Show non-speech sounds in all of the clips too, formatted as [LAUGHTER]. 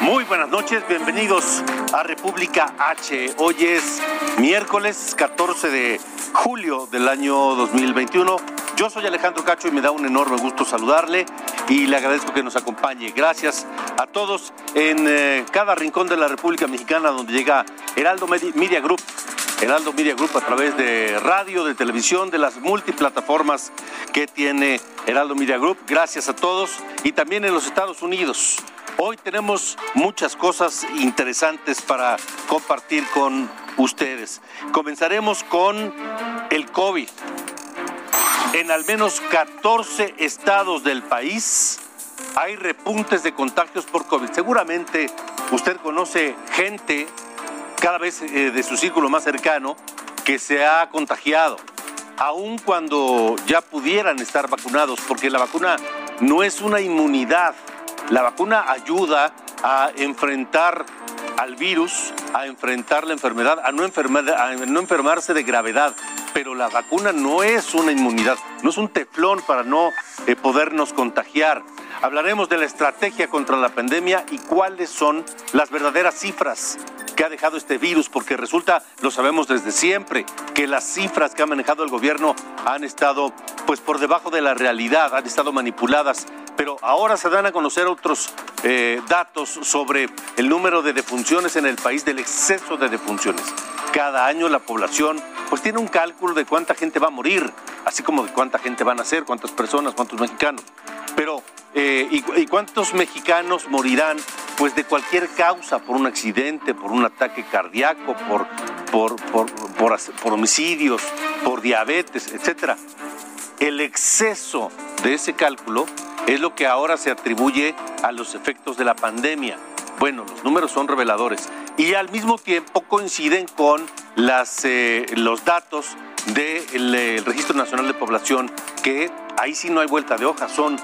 muy buenas noches, bienvenidos a República H. Hoy es miércoles 14 de julio del año 2021. Yo soy Alejandro Cacho y me da un enorme gusto saludarle y le agradezco que nos acompañe. Gracias a todos en eh, cada rincón de la República Mexicana donde llega Heraldo Media Group. Heraldo Media Group a través de radio, de televisión, de las multiplataformas que tiene Heraldo Media Group. Gracias a todos y también en los Estados Unidos. Hoy tenemos muchas cosas interesantes para compartir con ustedes. Comenzaremos con el COVID. En al menos 14 estados del país hay repuntes de contagios por COVID. Seguramente usted conoce gente cada vez eh, de su círculo más cercano que se ha contagiado, aun cuando ya pudieran estar vacunados, porque la vacuna no es una inmunidad, la vacuna ayuda a enfrentar al virus, a enfrentar la enfermedad, a no, a no enfermarse de gravedad, pero la vacuna no es una inmunidad, no es un teflón para no eh, podernos contagiar. Hablaremos de la estrategia contra la pandemia y cuáles son las verdaderas cifras que ha dejado este virus, porque resulta, lo sabemos desde siempre, que las cifras que ha manejado el gobierno han estado pues por debajo de la realidad, han estado manipuladas, pero ahora se dan a conocer otros eh, datos sobre el número de defunciones en el país, del exceso de defunciones. Cada año la población pues tiene un cálculo de cuánta gente va a morir, así como de cuánta gente van a ser, cuántas personas, cuántos mexicanos. Pero, eh, y, cuántos mexicanos morirán pues de cualquier causa, por un accidente, por un ataque cardíaco, por, por, por, por, homicidios, por diabetes, etcétera. El exceso de ese cálculo es lo que ahora se atribuye a los efectos de la pandemia. Bueno, los números son reveladores y al mismo tiempo coinciden con las, eh, los datos del Registro Nacional de Población, que ahí sí no hay vuelta de hoja, son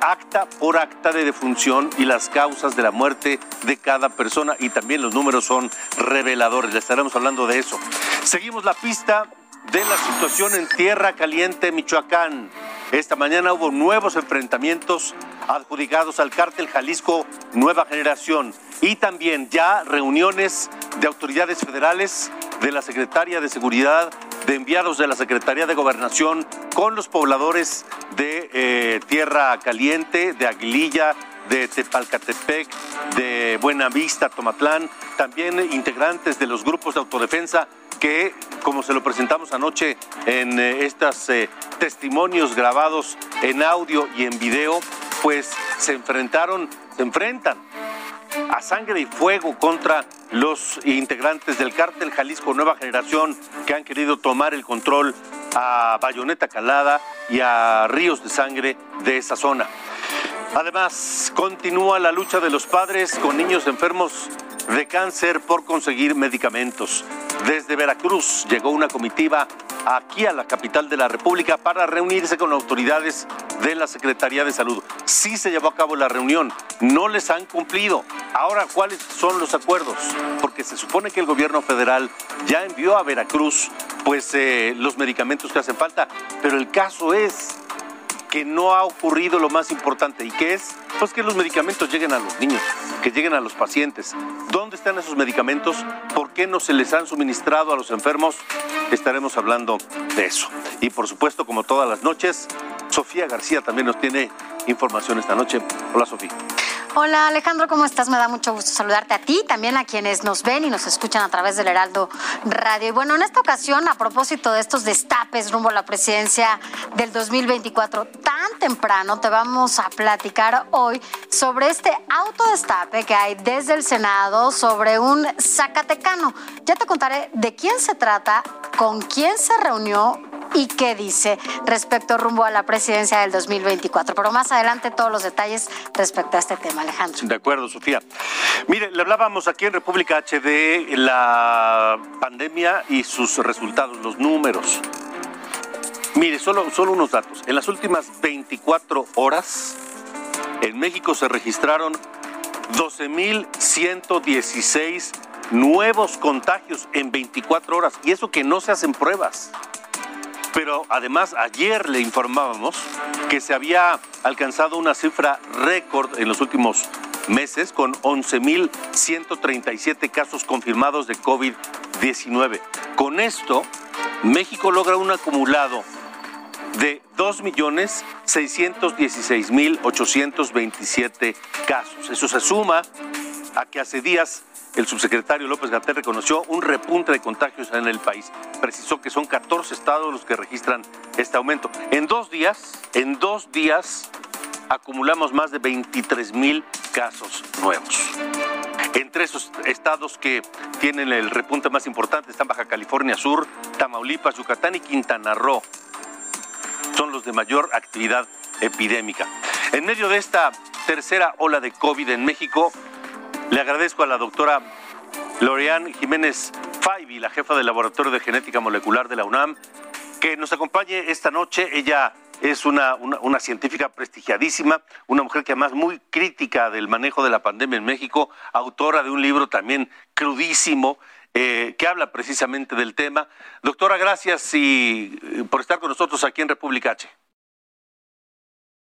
acta por acta de defunción y las causas de la muerte de cada persona y también los números son reveladores. Le estaremos hablando de eso. Seguimos la pista de la situación en Tierra Caliente, Michoacán. Esta mañana hubo nuevos enfrentamientos adjudicados al cártel Jalisco Nueva Generación y también ya reuniones de autoridades federales, de la Secretaría de Seguridad, de enviados de la Secretaría de Gobernación con los pobladores de eh, Tierra Caliente, de Aguililla, de Tepalcatepec, de Buenavista, Tomatlán, también integrantes de los grupos de autodefensa que, como se lo presentamos anoche en eh, estos eh, testimonios grabados en audio y en video, pues se enfrentaron, se enfrentan a sangre y fuego contra los integrantes del cártel Jalisco Nueva Generación que han querido tomar el control a Bayoneta Calada y a Ríos de Sangre de esa zona. Además, continúa la lucha de los padres con niños enfermos de cáncer por conseguir medicamentos. Desde Veracruz llegó una comitiva aquí a la capital de la República para reunirse con autoridades de la Secretaría de Salud. Sí se llevó a cabo la reunión, no les han cumplido. Ahora, ¿cuáles son los acuerdos? Porque se supone que el gobierno federal ya envió a Veracruz pues eh, los medicamentos que hacen falta, pero el caso es que no ha ocurrido lo más importante y que es pues que los medicamentos lleguen a los niños, que lleguen a los pacientes. ¿Dónde están esos medicamentos? ¿Por qué no se les han suministrado a los enfermos? Estaremos hablando de eso. Y por supuesto, como todas las noches, Sofía García también nos tiene información esta noche. Hola Sofía. Hola Alejandro, ¿cómo estás? Me da mucho gusto saludarte a ti, también a quienes nos ven y nos escuchan a través del Heraldo Radio. Y bueno, en esta ocasión, a propósito de estos destapes rumbo a la presidencia del 2024, tan temprano te vamos a platicar hoy sobre este autodestape que hay desde el Senado sobre un Zacatecano. Ya te contaré de quién se trata, con quién se reunió y qué dice respecto rumbo a la presidencia del 2024. Pero más adelante todos los detalles respecto a este tema, Alejandro. De acuerdo, Sofía. Mire, le hablábamos aquí en República HD la pandemia y sus resultados, los números. Mire, solo, solo unos datos. En las últimas 24 horas, en México se registraron 12.116 nuevos contagios en 24 horas. Y eso que no se hacen pruebas. Pero además ayer le informábamos que se había alcanzado una cifra récord en los últimos meses con 11.137 casos confirmados de COVID-19. Con esto, México logra un acumulado de 2.616.827 casos. Eso se suma a que hace días el subsecretario López Gatel reconoció un repunte de contagios en el país. Precisó que son 14 estados los que registran este aumento. En dos días, en dos días, acumulamos más de 23 mil casos nuevos. Entre esos estados que tienen el repunte más importante están Baja California Sur, Tamaulipas, Yucatán y Quintana Roo. Son los de mayor actividad epidémica. En medio de esta tercera ola de COVID en México, le agradezco a la doctora Lorian Jiménez Faibi, la jefa del Laboratorio de Genética Molecular de la UNAM, que nos acompañe esta noche. Ella es una, una, científica prestigiadísima, una mujer que además muy crítica del manejo de la pandemia en México, autora de un libro también crudísimo. Eh, que habla precisamente del tema. Doctora, gracias y, eh, por estar con nosotros aquí en República H.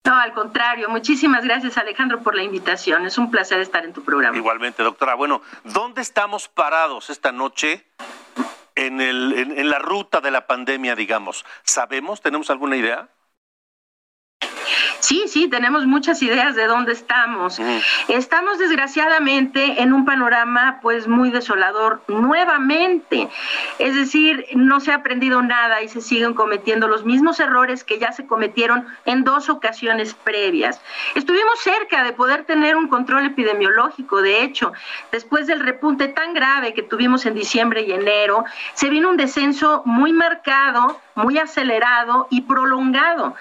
No, al contrario, muchísimas gracias Alejandro por la invitación. Es un placer estar en tu programa. Igualmente, doctora. Bueno, ¿dónde estamos parados esta noche en, el, en la ruta de la pandemia, digamos? ¿Sabemos? ¿Tenemos alguna idea? Sí, sí, tenemos muchas ideas de dónde estamos. Estamos desgraciadamente en un panorama pues muy desolador nuevamente. Es decir, no se ha aprendido nada y se siguen cometiendo los mismos errores que ya se cometieron en dos ocasiones previas. Estuvimos cerca de poder tener un control epidemiológico, de hecho, después del repunte tan grave que tuvimos en diciembre y enero, se vino un descenso muy marcado, muy acelerado y prolongado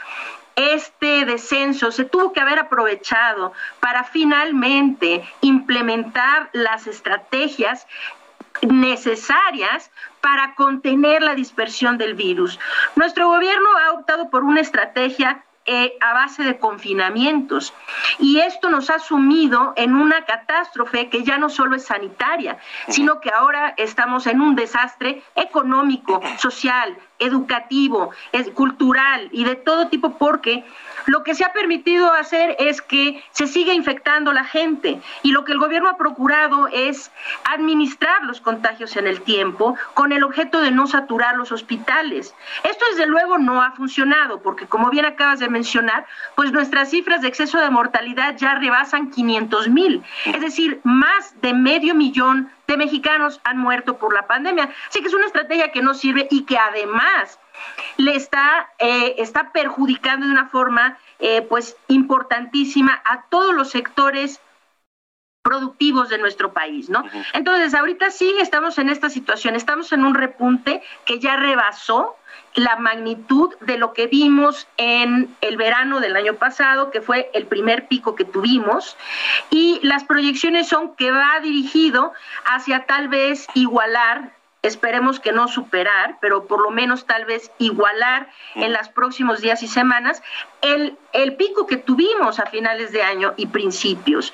este descenso se tuvo que haber aprovechado para finalmente implementar las estrategias necesarias para contener la dispersión del virus. Nuestro gobierno ha optado por una estrategia eh, a base de confinamientos. Y esto nos ha sumido en una catástrofe que ya no solo es sanitaria, sino que ahora estamos en un desastre económico, social, educativo, cultural y de todo tipo, porque lo que se ha permitido hacer es que se siga infectando la gente y lo que el gobierno ha procurado es administrar los contagios en el tiempo con el objeto de no saturar los hospitales. Esto desde luego no ha funcionado porque como bien acabas de mencionar, pues nuestras cifras de exceso de mortalidad ya rebasan 500 mil, es decir, más de medio millón de mexicanos han muerto por la pandemia. Así que es una estrategia que no sirve y que además le está, eh, está perjudicando de una forma eh, pues importantísima a todos los sectores productivos de nuestro país, ¿no? Entonces, ahorita sí estamos en esta situación, estamos en un repunte que ya rebasó la magnitud de lo que vimos en el verano del año pasado, que fue el primer pico que tuvimos, y las proyecciones son que va dirigido hacia tal vez igualar esperemos que no superar, pero por lo menos tal vez igualar en los próximos días y semanas el, el pico que tuvimos a finales de año y principios.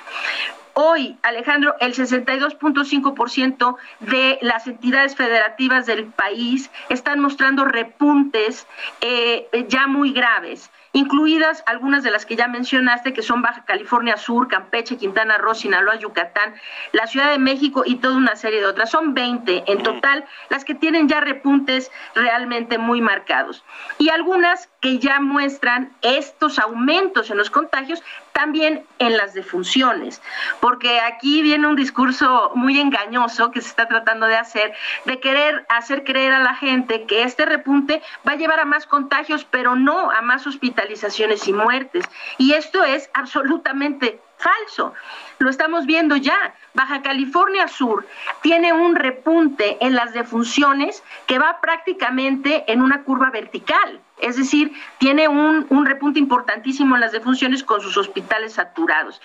Hoy, Alejandro, el 62.5% de las entidades federativas del país están mostrando repuntes eh, ya muy graves. incluidas algunas de las que ya mencionaste, que son Baja California Sur, Campeche, Quintana Roo, Sinaloa, Yucatán, la Ciudad de México y toda una serie de otras. Son 20 en total las que tienen ya repuntes realmente muy marcados. Y algunas que ya muestran estos aumentos en los contagios también en las defunciones, porque aquí viene un discurso muy engañoso que se está tratando de hacer, de querer hacer creer a la gente que este repunte va a llevar a más contagios, pero no a más hospitalizaciones y muertes. Y esto es absolutamente falso. Lo estamos viendo ya. Baja California Sur tiene un repunte en las defunciones que va prácticamente en una curva vertical. Es decir, tiene un, un, repunte importantísimo en las defunciones con sus hospitales saturados.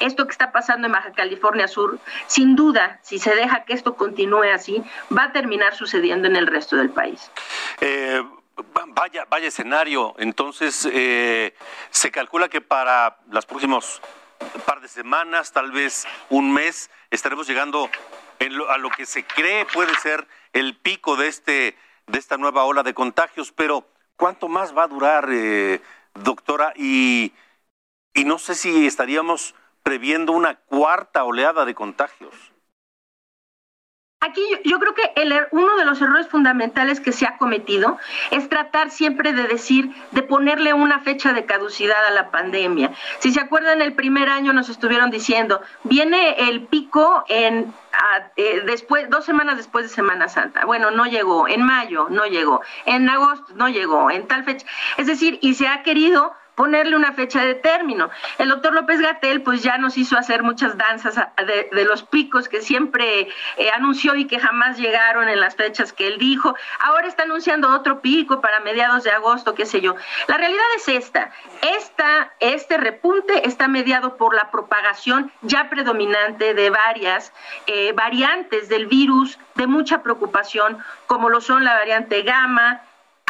Esto que está pasando en Baja California Sur, sin duda, si se deja que esto continúe así, va a terminar sucediendo en el resto del país. Eh, vaya, vaya escenario. Entonces, eh, se calcula que para los próximos par de semanas, tal vez un mes, estaremos llegando a lo que se cree puede ser el pico de este de esta nueva ola de contagios, pero ¿cuánto más va a durar, eh, doctora? Y, y no sé si estaríamos previendo una cuarta oleada de contagios. Aquí yo, yo, creo que el, er, uno de los errores fundamentales que se ha cometido es tratar siempre de decir, de ponerle una fecha de caducidad a la pandemia. Si se acuerdan, el primer año nos estuvieron diciendo, viene el pico en a, eh, después, dos semanas después de Semana Santa. Bueno, no llegó, en mayo no llegó, en agosto no llegó, en tal fecha. Es decir, y se ha querido ponerle una fecha de término. El doctor López Gatel pues ya nos hizo hacer muchas danzas de, de los picos que siempre eh, anunció y que jamás llegaron en las fechas que él dijo. Ahora está anunciando otro pico para mediados de agosto, qué sé yo. La realidad es esta, esta este repunte está mediado por la propagación ya predominante de varias eh, variantes del virus de mucha preocupación, como lo son la variante gamma,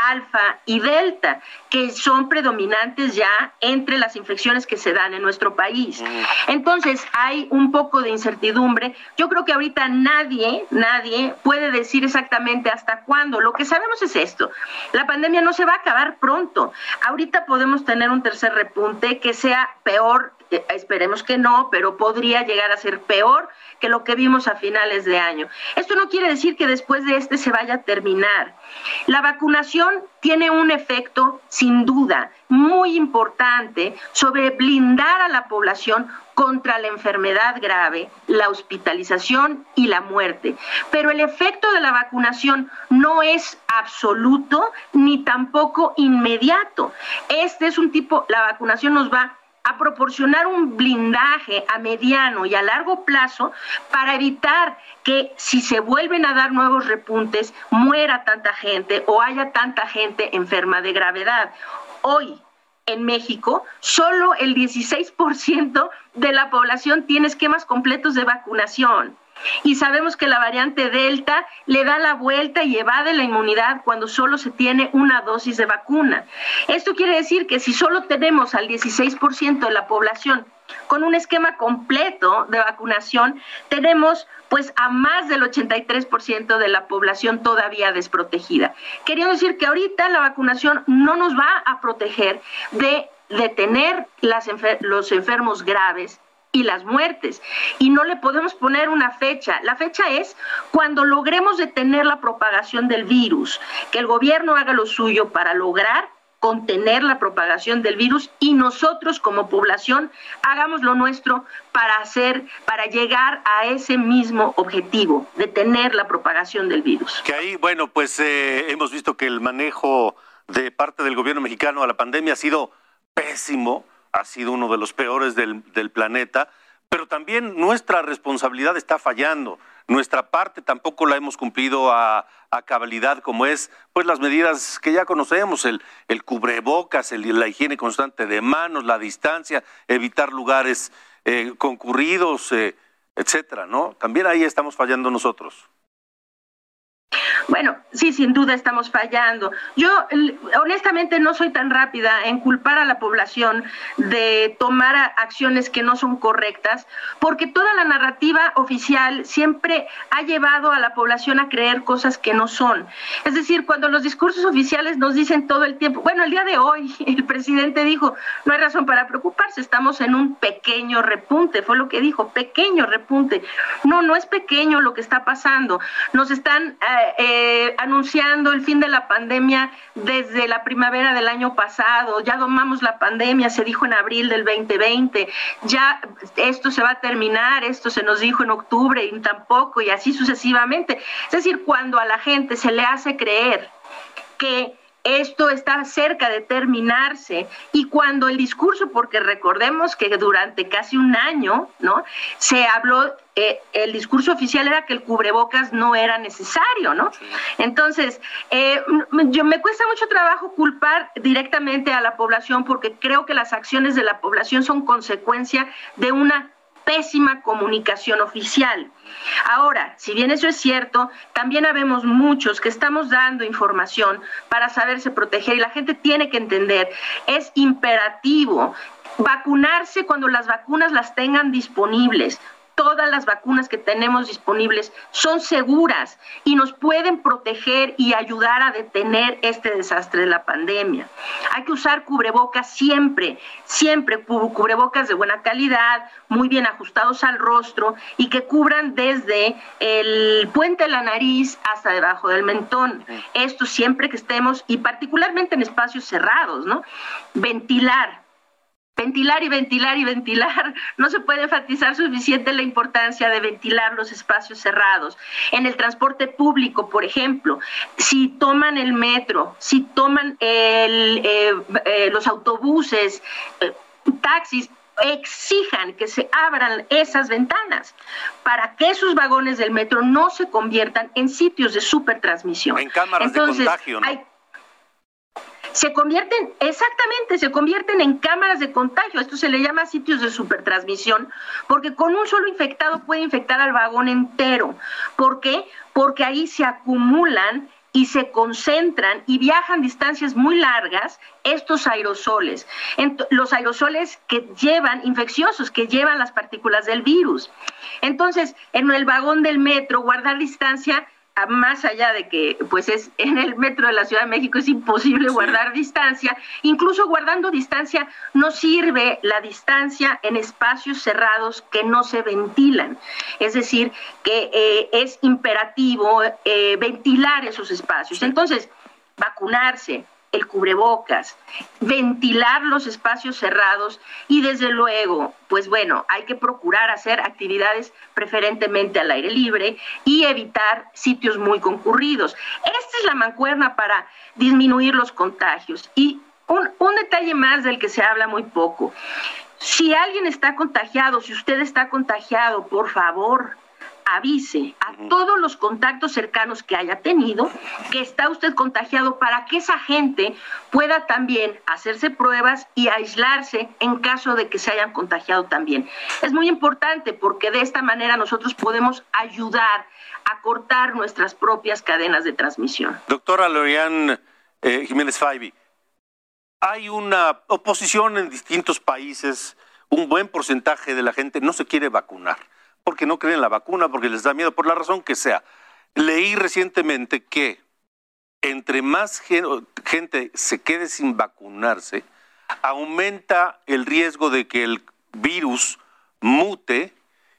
alfa y delta, que son predominantes ya entre las infecciones que se dan en nuestro país. Entonces, hay un poco de incertidumbre. Yo creo que ahorita nadie, nadie puede decir exactamente hasta cuándo. Lo que sabemos es esto. La pandemia no se va a acabar pronto. Ahorita podemos tener un tercer repunte que sea peor eh, esperemos que no, pero podría llegar a ser peor que lo que vimos a finales de año. Esto no quiere decir que después de este se vaya a terminar. La vacunación tiene un efecto, sin duda, muy importante sobre blindar a la población contra la enfermedad grave, la hospitalización y la muerte. Pero el efecto de la vacunación no es absoluto ni tampoco inmediato. Este es un tipo, la vacunación nos va a proporcionar un blindaje a mediano y a largo plazo para evitar que si se vuelven a dar nuevos repuntes muera tanta gente o haya tanta gente enferma de gravedad. Hoy en México, solo el 16% de la población tiene esquemas completos de vacunación. Y sabemos que la variante Delta le da la vuelta y evade la inmunidad cuando solo se tiene una dosis de vacuna. Esto quiere decir que si solo tenemos al 16% de la población con un esquema completo de vacunación, tenemos pues a más del 83% de la población todavía desprotegida. Quería decir que ahorita la vacunación no nos va a proteger de detener las los enfermos graves, y las muertes. Y no le podemos poner una fecha. La fecha es cuando logremos detener la propagación del virus, que el gobierno haga lo suyo para lograr contener la propagación del virus y nosotros como población hagamos lo nuestro para hacer, para llegar a ese mismo objetivo, detener la propagación del virus. Que ahí, bueno, pues eh, hemos visto que el manejo de parte del gobierno mexicano a la pandemia ha sido pésimo ha sido uno de los peores del, del planeta, pero también nuestra responsabilidad está fallando. Nuestra parte tampoco la hemos cumplido a, cabalidad, como es pues las medidas que ya conocemos, el, el cubrebocas, el, la higiene constante de manos, la distancia, evitar lugares eh, concurridos, eh, etcétera, ¿no? También ahí estamos fallando nosotros. Bueno, sí, sin duda estamos fallando. Yo honestamente no soy tan rápida en culpar a la población de tomar acciones que no son correctas, porque toda la narrativa oficial siempre ha llevado a la población a creer cosas que no son. Es decir, cuando los discursos oficiales nos dicen todo el tiempo, bueno, el día de hoy [LAUGHS] el presidente dijo, no hay razón para preocuparse, estamos en un pequeño repunte, fue lo que dijo, pequeño repunte. No, no es pequeño lo que está pasando. Nos están eh, eh, anunciando el fin de la pandemia desde la primavera del año pasado, ya domamos la pandemia, se dijo en abril del 2020, ya esto se va a terminar, esto se nos dijo en octubre y tampoco, y así sucesivamente. Es decir, cuando a la gente se le hace creer que esto está cerca de terminarse y cuando el discurso, porque recordemos que durante casi un año, ¿no? Se habló, eh, el discurso oficial era que el cubrebocas no era necesario, ¿no? Entonces, eh, yo, me cuesta mucho trabajo culpar directamente a la población porque creo que las acciones de la población son consecuencia de una pésima comunicación oficial. Ahora, si bien eso es cierto, también habemos muchos que estamos dando información para saberse proteger y la gente tiene que entender, es imperativo vacunarse cuando las vacunas las tengan disponibles todas las vacunas que tenemos disponibles son seguras y nos pueden proteger y ayudar a detener este desastre de la pandemia. Hay que usar cubrebocas siempre, siempre cubrebocas de buena calidad, muy bien ajustados al rostro y que cubran desde el puente de la nariz hasta debajo del mentón. Esto siempre que estemos y particularmente en espacios cerrados, ¿no? Ventilar, ventilar y ventilar y ventilar. [LAUGHS] No se puede enfatizar suficiente la importancia de ventilar los espacios cerrados. En el transporte público, por ejemplo, si toman el metro, si toman el, eh, eh, los autobuses, eh, taxis, exijan que se abran esas ventanas para que esos vagones del metro no se conviertan en sitios de supertransmisión. En cámaras de contagio. ¿no? Se convierten, exactamente, se convierten en cámaras de contagio. Esto se le llama sitios de supertransmisión, porque con un solo infectado puede infectar al vagón entero. ¿Por qué? Porque ahí se acumulan y se concentran y viajan distancias muy largas estos aerosoles, los aerosoles que llevan infecciosos, que llevan las partículas del virus. Entonces, en el vagón del metro, guardar distancia más allá de que pues es en el metro de la Ciudad de México es imposible guardar distancia, incluso guardando distancia no sirve la distancia en espacios cerrados que no se ventilan. Es decir, que eh, es imperativo eh, ventilar esos espacios. Entonces, vacunarse, el cubrebocas, ventilar los espacios cerrados y desde luego, pues bueno, hay que procurar hacer actividades preferentemente al aire libre y evitar sitios muy concurridos. Esta es la mancuerna para disminuir los contagios. Y un, un detalle más del que se habla muy poco. Si alguien está contagiado, si usted está contagiado, por favor, avise a todos los contactos cercanos que haya tenido que está usted contagiado para que esa gente pueda también hacerse pruebas y aislarse en caso de que se hayan contagiado también. Es muy importante porque de esta manera nosotros podemos ayudar a cortar nuestras propias cadenas de transmisión. Doctora Lorian eh, Jiménez Faibi, hay una oposición en distintos países, un buen porcentaje de la gente no se quiere vacunar porque no creen en la vacuna, porque les da miedo, por la razón que sea. Leí recientemente que entre más gente se quede sin vacunarse, aumenta el riesgo de que el virus mute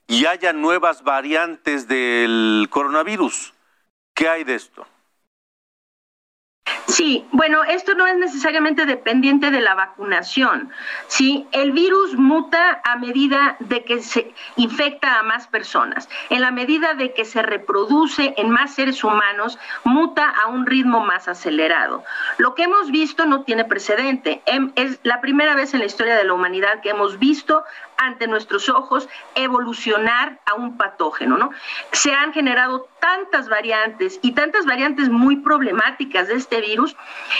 y haya nuevas variantes del coronavirus. ¿Qué hay de esto? Sí, bueno, esto no es necesariamente dependiente de la vacunación. Sí, el virus muta a medida de que se infecta a más personas. En la medida de que se reproduce en más seres humanos, muta a un ritmo más acelerado. Lo que hemos visto no tiene precedente. Em, es la primera vez en la historia de la humanidad que hemos visto ante nuestros ojos evolucionar a un patógeno, ¿no? Se han generado tantas variantes y tantas variantes muy problemáticas de este virus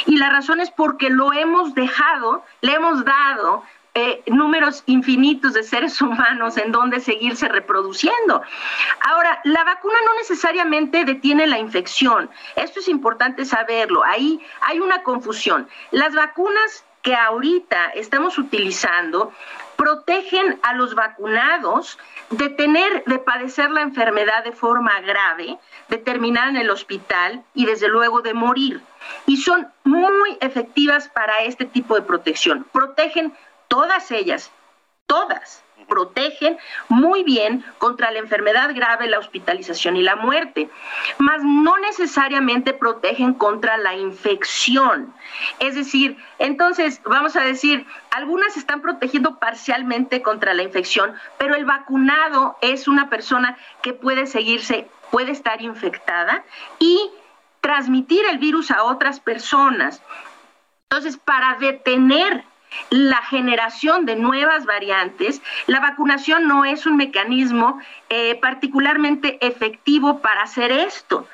y la razón es porque lo hemos dejado, le hemos dado eh, números infinitos de seres [LAUGHS] humanos en donde seguirse reproduciendo. Ahora, la vacuna no necesariamente detiene la infección. Esto es importante saberlo. Ahí hay una confusión. Las vacunas que ahorita estamos utilizando protegen a los vacunados de tener, de padecer la enfermedad de forma grave, de terminar en el hospital y desde luego de morir. Y son muy efectivas para este tipo de protección. Protegen todas ellas, todas protegen muy bien contra la enfermedad grave, la hospitalización y la muerte, mas no necesariamente protegen contra la infección. Es decir, entonces, vamos a decir, algunas están protegiendo parcialmente contra la infección, pero el vacunado es una persona que puede seguirse, puede estar infectada y transmitir el virus a otras personas. Entonces, para detener la generación de nuevas variantes, la vacunación no es un mecanismo eh, particularmente efectivo para hacer esto,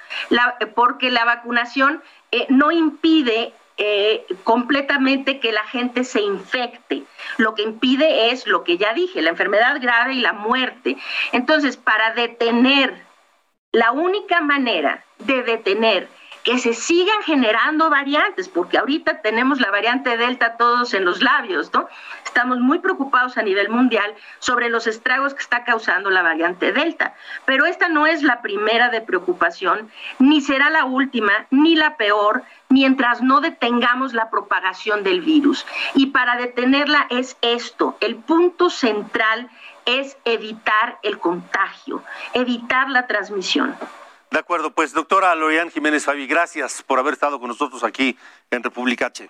porque la vacunación eh, no impide eh, completamente que la gente se infecte. Lo que impide es lo que ya dije, la enfermedad grave y la muerte. Entonces, para detener, la única manera de detener que se sigan generando variantes, porque ahorita tenemos la variante Delta todos en los labios, ¿no? Estamos muy preocupados a nivel mundial sobre los estragos que está causando la variante Delta, pero esta no es la primera de preocupación, ni será la última, ni la peor, mientras no detengamos la propagación del virus. Y para detenerla es esto, el punto central es evitar el contagio, evitar la transmisión. De acuerdo, pues doctora Lorian Jiménez Fabi, gracias por haber estado con nosotros aquí en República H.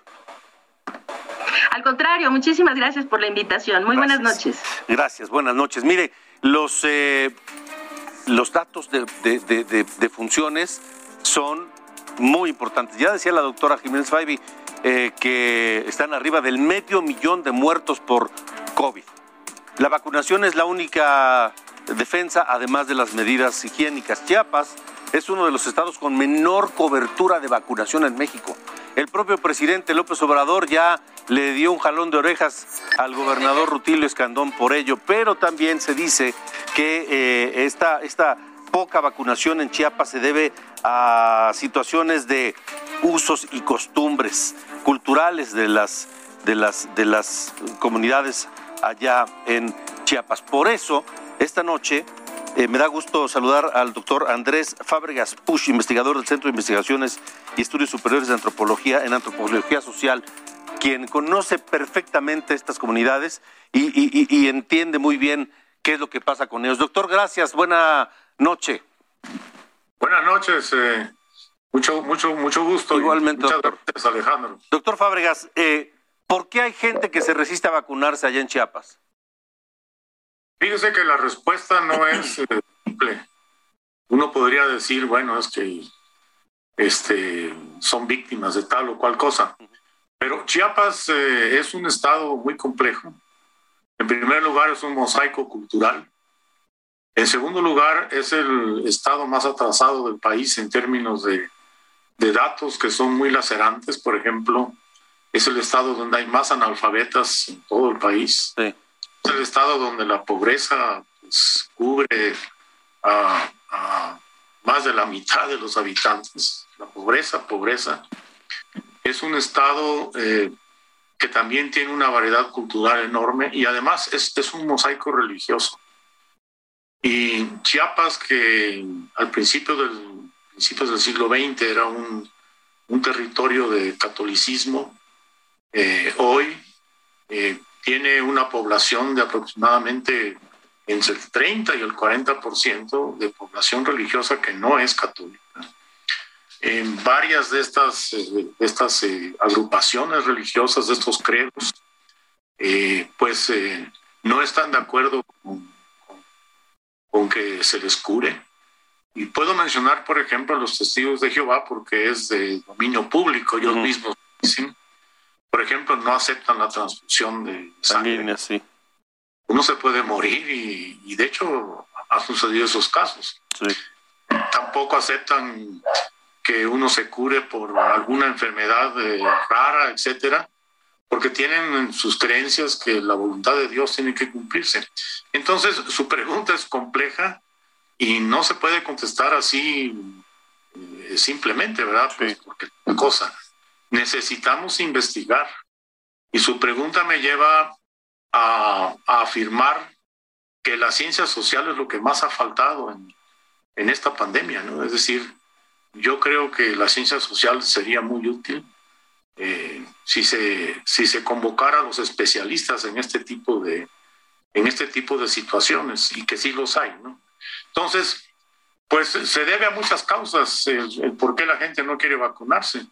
Al contrario, muchísimas gracias por la invitación. Muy buenas noches. Gracias, buenas noches. Mire, los, eh, los datos de, de, funciones son muy importantes. Ya decía la doctora Jiménez Fabi eh, que están arriba del medio millón de muertos por COVID. La vacunación es la única defensa, además de las medidas higiénicas. Chiapas es uno de los estados con menor cobertura de vacunación en México. El propio presidente López Obrador ya le dio un jalón de orejas al gobernador Rutilio Escandón por ello, pero también se dice que eh, esta, esta poca vacunación en Chiapas se debe a situaciones de usos y costumbres culturales de las, de las, de las comunidades allá en Chiapas. Por eso, esta noche eh, me da gusto saludar al doctor Andrés Fábregas Push, investigador del Centro de Investigaciones y Estudios Superiores de Antropología en Antropología Social, quien conoce perfectamente estas comunidades y, entiende muy bien qué es lo que pasa con ellos. Doctor, gracias. Buena noche. Buenas noches. Eh, mucho, mucho, mucho gusto. Igualmente, muchas doctor. Gracias, Alejandro. Doctor Fábregas, eh, ¿por qué hay gente que se resiste a vacunarse allá en Chiapas? Fíjese que la respuesta no es eh, simple. Uno podría decir, bueno, es que este, son víctimas de tal o cual cosa. Pero Chiapas eh, es un estado muy complejo. En primer lugar, es un mosaico cultural. En segundo lugar, es el estado más atrasado del país en términos de, de datos que son muy lacerantes. Por ejemplo, es el estado donde hay más analfabetas en todo el país. Sí el estado donde la pobreza pues, cubre a, más de la mitad de los habitantes. La pobreza, pobreza. Es un estado eh, que también tiene una variedad cultural enorme y además es, es un mosaico religioso. Y Chiapas, que al principio del, principios del siglo XX era un, un territorio de catolicismo, eh, hoy eh, tiene una población de aproximadamente entre el 30 y el 40% de población religiosa que no es católica. En varias de estas, eh, estas eh, agrupaciones religiosas, de estos credos, eh, pues no están de acuerdo con, con, que se les cure. Y puedo mencionar, por ejemplo, a los testigos de Jehová, porque es de dominio público, ellos mismos dicen por ejemplo, no aceptan la transfusión de sangre. sí. Uno se puede morir y, de hecho ha sucedido esos casos. Tampoco aceptan que uno se cure por alguna enfermedad eh, rara, etcétera, porque tienen sus creencias que la voluntad de Dios tiene que cumplirse. Entonces, su pregunta es compleja y no se puede contestar así eh, simplemente, ¿verdad? Pues porque cosa, necesitamos investigar. Y su pregunta me lleva a, afirmar que la ciencia social es lo que más ha faltado en, en esta pandemia, ¿no? Es decir, yo creo que la ciencia social sería muy útil eh, si, se, si se convocara a los especialistas en este tipo de, en este tipo de situaciones y que sí los hay, ¿no? Entonces, pues se debe a muchas causas el, por qué la gente no quiere vacunarse.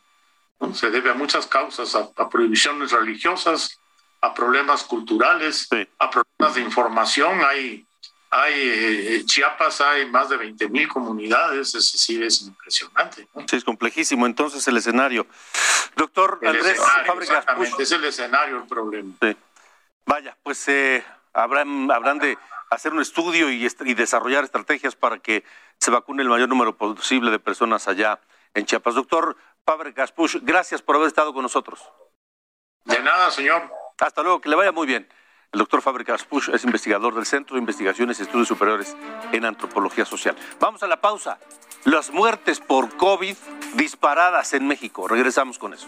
Se debe a muchas causas, a, prohibiciones religiosas, a problemas culturales, a problemas de información. Hay hay eh, Chiapas hay más de 20 mil comunidades, es decir, es impresionante. Sí, es complejísimo entonces el escenario. Doctor Andrés Fábricas. es el escenario el problema. Vaya, pues eh, habrán, habrán de hacer un estudio y, y, desarrollar estrategias para que se vacune el mayor número posible de personas allá en Chiapas. Doctor Fábricas Push, gracias por haber estado con nosotros. De nada, señor. Hasta luego, que le vaya muy bien. El doctor Fábricas Push es investigador del Centro de Investigaciones y Estudios Superiores en Antropología Social. Vamos a la pausa. Las muertes por COVID disparadas en México. Regresamos con eso.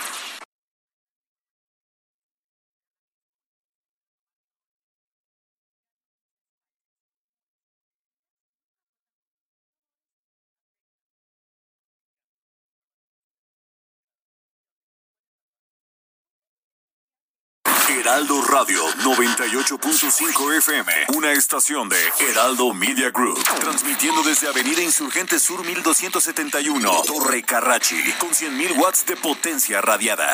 Heraldo Radio 98.5 FM, una estación de Heraldo Media Group, transmitiendo desde Avenida Insurgente Sur 1271, Torre Carrachi, con 100.000 watts de potencia radiada.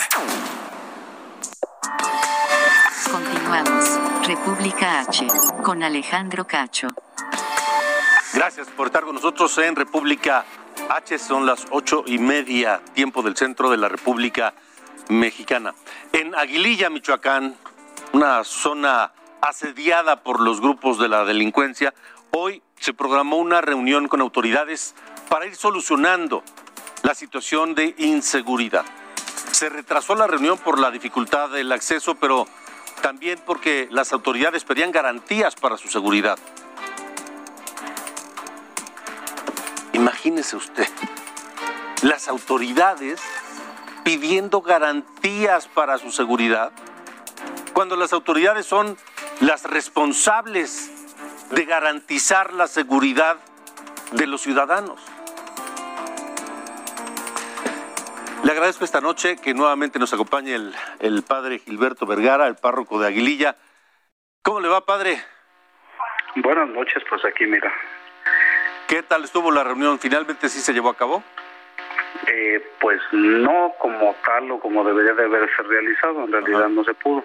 Continuamos, República H, con Alejandro Cacho. Gracias por estar con nosotros en República H, son las ocho y media, tiempo del centro de la República Mexicana. En Aguililla, Michoacán, una zona asediada por los grupos de la delincuencia, hoy se programó una reunión con autoridades para ir solucionando la situación de inseguridad. Se retrasó la reunión por la dificultad del acceso, pero también porque las autoridades pedían garantías para su seguridad. Imagínese usted, las autoridades pidiendo garantías para su seguridad cuando las autoridades son las responsables de garantizar la seguridad de los ciudadanos. Le agradezco esta noche que nuevamente nos acompañe el, padre Gilberto Vergara, el párroco de Aguililla. ¿Cómo le va, padre? Buenas noches, pues aquí mira. ¿Qué tal estuvo la reunión? ¿Finalmente sí se llevó a cabo? Eh, pues no como tal o como debería de haberse realizado, en realidad no se pudo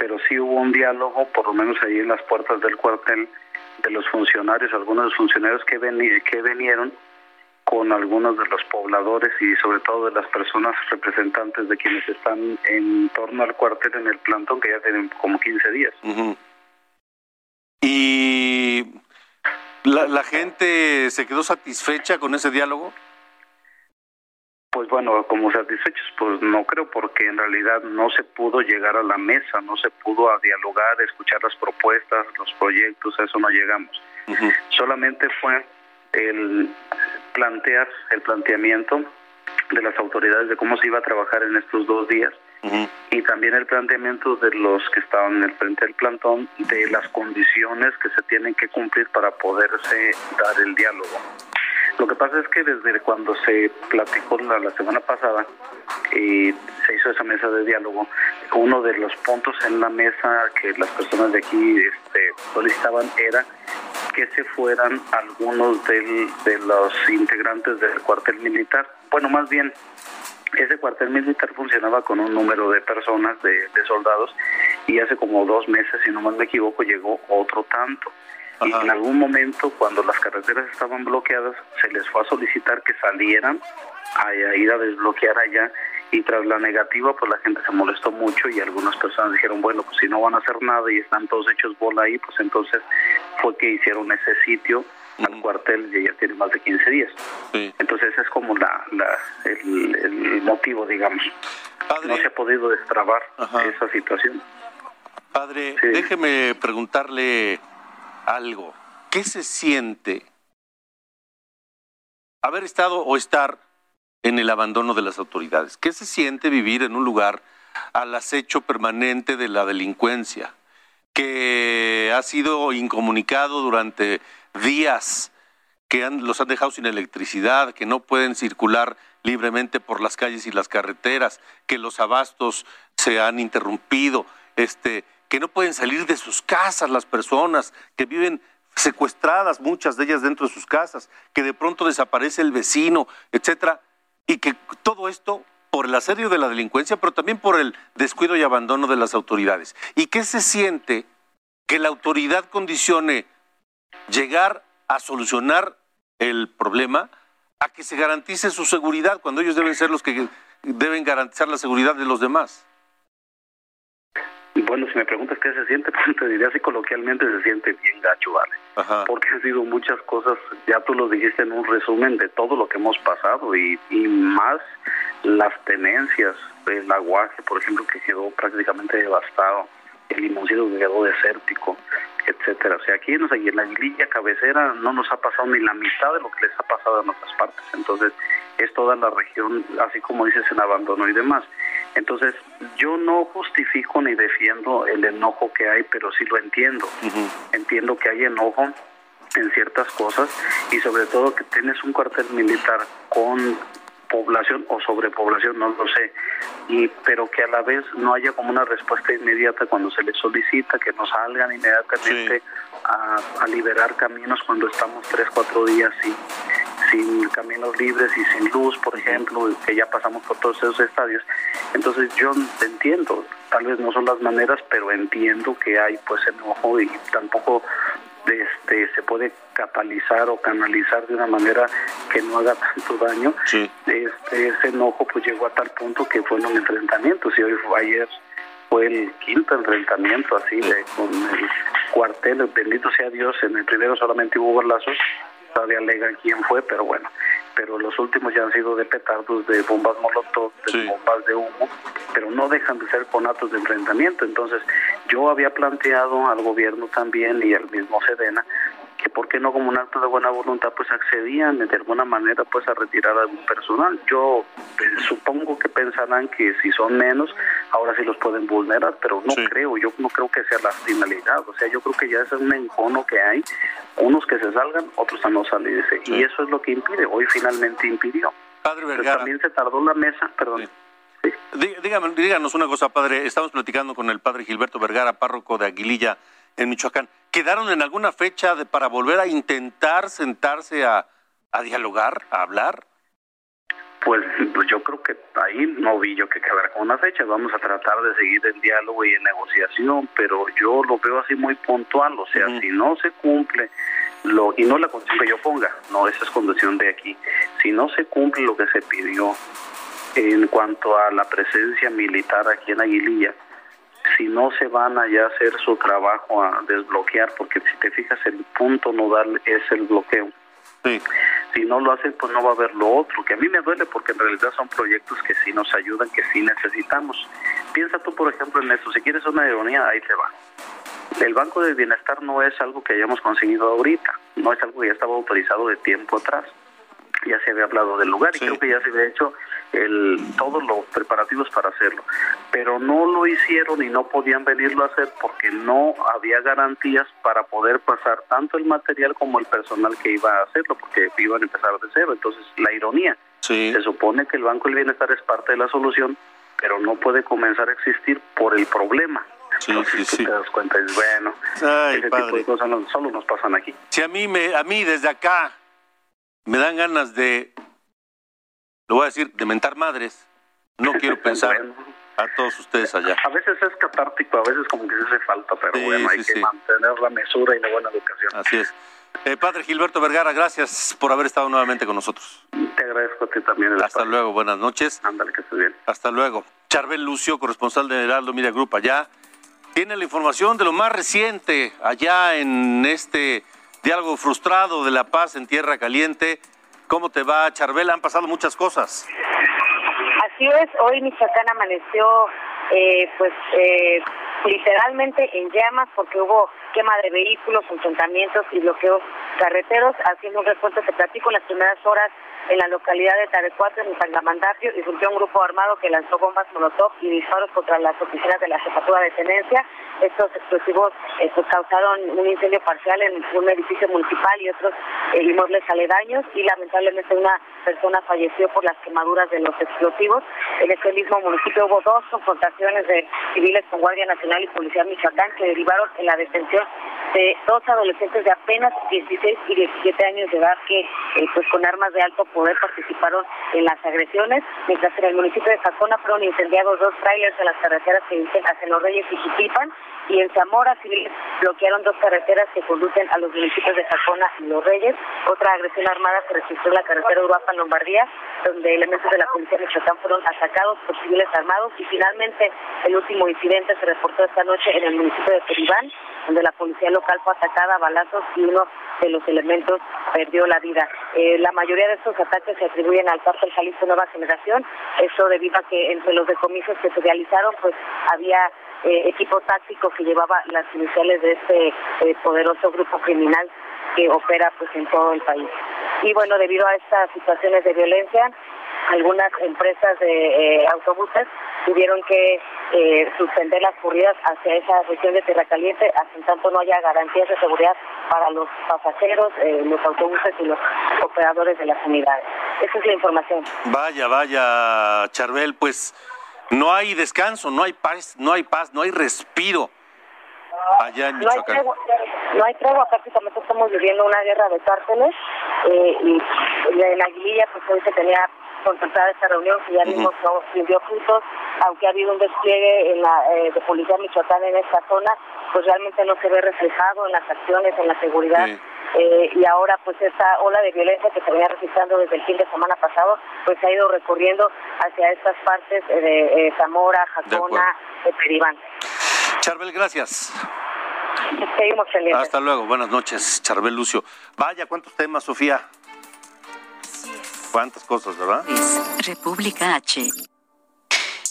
pero sí hubo un diálogo, por lo menos ahí en las puertas del cuartel, de los funcionarios, algunos de los funcionarios que, que vinieron con algunos de los pobladores y sobre todo de las personas representantes de quienes están en torno al cuartel en el plantón, que ya tienen como 15 días. ¿Y la, la gente se quedó satisfecha con ese diálogo? Pues bueno, como satisfechos, pues no creo, porque en realidad no se pudo llegar a la mesa, no se pudo a dialogar, escuchar las propuestas, los proyectos, a eso no llegamos. Solamente fue el plantear, el planteamiento de las autoridades de cómo se iba a trabajar en estos dos días y también el planteamiento de los que estaban en el frente del plantón de las condiciones que se tienen que cumplir para poderse dar el diálogo. Lo que pasa es que desde cuando se platicó la, semana pasada y se hizo esa mesa de diálogo, uno de los puntos en la mesa que las personas de aquí este, solicitaban era que se fueran algunos de los integrantes del cuartel militar. Bueno, más bien, ese cuartel militar funcionaba con un número de personas, de, de soldados, y hace como dos meses, si no mal me equivoco, llegó otro tanto. Y en algún momento, cuando las carreteras estaban bloqueadas, se les fue a solicitar que salieran a ir a desbloquear allá. Y tras la negativa pues la gente se molestó mucho y algunas personas dijeron bueno pues si no van a hacer nada y están todos hechos bola ahí pues entonces fue que hicieron ese sitio al cuartel y ya tiene más de 15 días entonces ese es como la, la el, motivo digamos. No se ha podido destrabar esa situación. Padre déjeme preguntarle algo qué se siente haber estado o estar en el abandono de las autoridades. ¿Qué se siente vivir en un lugar al acecho permanente de la delincuencia, que ha sido incomunicado durante días, que los han dejado sin electricidad, que no pueden circular libremente por las calles y las carreteras, que los abastos se han interrumpido, este, que no pueden salir de sus casas las personas, que viven secuestradas muchas de ellas dentro de sus casas, que de pronto desaparece el vecino, etcétera y que todo esto por el asedio de la delincuencia, pero también por el descuido y abandono de las autoridades. ¿Y qué se siente que la autoridad condicione llegar a solucionar el problema a que se garantice su seguridad cuando ellos deben ser los que deben garantizar la seguridad de los demás? Bueno, si me preguntas qué se siente, [LAUGHS] pues te diría así coloquialmente se siente bien gacho, ¿vale? Porque han sido muchas cosas, ya tú lo dijiste en un resumen de todo lo que hemos pasado y, y más las tenencias, el aguaje, por ejemplo, que quedó prácticamente devastado, el limoncito que quedó desértico, etcétera. O sea, aquí en, en la aguililla cabecera no nos ha pasado ni la mitad de lo que les ha pasado en otras partes. Entonces, es toda la región, así como dices, en abandono y demás. Entonces, yo no justifico ni defiendo el enojo que hay, pero sí lo entiendo. Entiendo que hay enojo en ciertas cosas y sobre todo que tienes un cuartel militar con población o sobrepoblación, no lo sé, y pero que a la vez no haya como una respuesta inmediata cuando se les solicita que nos salgan inmediatamente a, a, liberar caminos cuando estamos tres, cuatro días sin, sin caminos libres y sin luz, por ejemplo, que ya pasamos por todos esos estadios. Entonces yo entiendo, tal vez no son las maneras, pero entiendo que hay pues enojo y tampoco este, se puede catalizar o canalizar de una manera que no haga tanto daño. Este, ese enojo pues llegó a tal punto que fue fueron enfrentamientos y hoy ayer fue el quinto enfrentamiento así de, con el cuartel, bendito sea Dios, en el primero solamente hubo balazos todavía alegan quién fue, pero bueno, pero los últimos ya han sido de petardos, de bombas molotov, de bombas de humo, pero no dejan de ser conatos de enfrentamiento. Entonces, yo había planteado al gobierno también y al mismo Sedena que por qué no como un acto de buena voluntad pues accedían de alguna manera pues a retirar algún personal. Yo eh, supongo que pensarán que si son menos ahora sí los pueden vulnerar, pero no creo, yo no creo que sea la finalidad, o sea, yo creo que ya es un encono que hay, unos que se salgan, otros a no salirse, y eso es lo que impide, hoy finalmente impidió. Padre Vergara. también se tardó la mesa, perdón. Dígame, díganos una cosa, padre. Estamos platicando con el padre Gilberto Vergara, párroco de Aguililla, en Michoacán. ¿Quedaron en alguna fecha de, para volver a intentar sentarse a, a dialogar, a hablar? Pues, pues, yo creo que ahí no vi yo que quedara con una fecha. Vamos a tratar de seguir el diálogo y en negociación, pero yo lo veo así muy puntual. O sea, si no se cumple lo y no la condición que yo ponga, no, esa es condición de aquí. Si no se cumple lo que se pidió en cuanto a la presencia militar aquí en Aguililla, si no se van allá a hacer su trabajo a desbloquear, porque si te fijas el punto nodal es el bloqueo. Si no lo hacen, pues no va a haber lo otro, que a mí me duele porque en realidad son proyectos que sí nos ayudan, que sí necesitamos. Piensa tú, por ejemplo, en esto, si quieres una ironía, ahí te va. El Banco de Bienestar no es algo que hayamos conseguido ahorita, no es algo que ya estaba autorizado de tiempo atrás ya se había hablado del lugar y creo que ya se había hecho el, todos los preparativos para hacerlo. Pero no lo hicieron y no podían venirlo a hacer porque no había garantías para poder pasar tanto el material como el personal que iba a hacerlo, porque iban a empezar de cero. Entonces, la ironía, se supone que el Banco del Bienestar es parte de la solución, pero no puede comenzar a existir por el problema. Sí, Entonces, sí, te das cuenta, es bueno, ese tipo de cosas solo nos pasan aquí. Si a mí, me, a mí desde acá me dan ganas de, lo voy a decir, de mentar madres. No quiero [LAUGHS] pensar, a todos ustedes allá. A veces es catártico, a veces como que se hace falta, pero Sí, bueno, hay sí, que sí. mantener la mesura y la buena educación. Así es. Eh, padre Gilberto Vergara, gracias por haber estado nuevamente con nosotros. Te agradezco a ti también. El Hasta luego, buenas noches. Ándale, que estés bien. Hasta luego. Charbel Lucio, corresponsal de Heraldo Media Group allá, tiene la información de lo más reciente allá en este diálogo frustrado de la paz en Tierra Caliente. ¿Cómo te va, Charbel? Han pasado muchas cosas. Así es, hoy Michoacán amaneció eh, pues eh, literalmente en llamas porque hubo quema de vehículos, enfrentamientos y bloqueos carreteros. Haciendo un reporte que platico en las primeras horas en la localidad de Tarecuato, en Tangamandapio, y surgió un grupo armado que lanzó bombas molotov y disparos contra las oficinas de la jefatura de tenencia. Estos explosivos eh, pues, causaron un incendio parcial en un edificio municipal y otros eh, inmuebles aledaños y lamentablemente una persona falleció por las quemaduras de los explosivos. En este mismo municipio hubo dos confrontaciones de civiles con Guardia Nacional y Policía Michoacán que derivaron en la detención de dos adolescentes de apenas 16 y 17 años de edad que eh, pues con armas de alto poder participaron en las agresiones, mientras en el municipio de Jacona fueron incendiados dos trailers en las carreteras que dicen hacia Los Reyes y Jiquipan y en Zamora civiles bloquearon dos carreteras que conducen a los municipios de Jacona y Los Reyes. Otra agresión armada se registró en la carretera Uruapan Lombardía, donde elementos de la policía de Michoacán fueron atacados por civiles armados y finalmente el último incidente se reportó esta noche en el municipio de Peribán, donde la policía local fue atacada a balazos y uno de los elementos perdió la vida. Eh, la mayoría de estos ataques se atribuyen al cártel Jalisco Nueva Generación, eso debido a que entre los decomisos que se realizaron pues había eh, equipo táctico que llevaba las iniciales de este eh, poderoso grupo criminal que opera pues en todo el país. Y bueno, debido a estas situaciones de violencia, algunas empresas de eh, autobuses tuvieron que eh, suspender las corridas hacia esa región de Tierra Caliente hasta en tanto no haya garantías de seguridad para los pasajeros, eh, los autobuses y los operadores de las unidades. Esa es la información. Vaya, vaya, Charbel, pues no hay descanso, no hay paz, no hay paz, no hay respiro allá en No hay, Michoacán. tregua, no hay tregua, prácticamente estamos viviendo una guerra de cárteles eh, y en Aguililla pues hoy se tenía concertada esta reunión que ya mismo no rindió frutos, aunque ha habido un despliegue en la, eh, de policía michoacán en esta zona, pues realmente no se ve reflejado en las acciones, en la seguridad. Eh, y ahora pues esta ola de violencia que se venía registrando desde el fin de semana pasado pues se ha ido recorriendo hacia estas partes eh, de eh, Zamora, Jacona, de Peribán. Charbel, gracias. Seguimos pendientes. Hasta luego, buenas noches, Charbel Lucio. Vaya, ¿cuántos temas, Sofía? ¿Cuántas cosas, verdad? República H.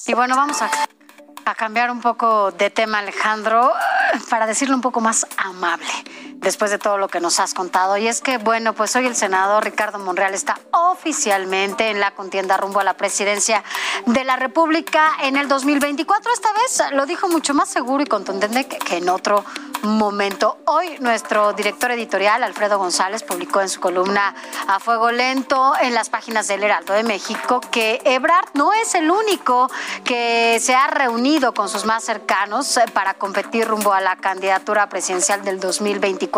Y bueno, vamos a, a cambiar un poco de tema, Alejandro, para decirlo un poco más amable, después de todo lo que nos has contado. Y es que, bueno, pues hoy el senador Ricardo Monreal está oficialmente en la contienda rumbo a la presidencia de la República en el 2024. Esta vez lo dijo mucho más seguro y contundente que, en otro momento. Hoy nuestro director editorial, Alfredo González, publicó en su columna A Fuego Lento en las páginas del Heraldo de México que Ebrard no es el único que se ha reunido con sus más cercanos eh, para competir rumbo a la candidatura presidencial del 2024,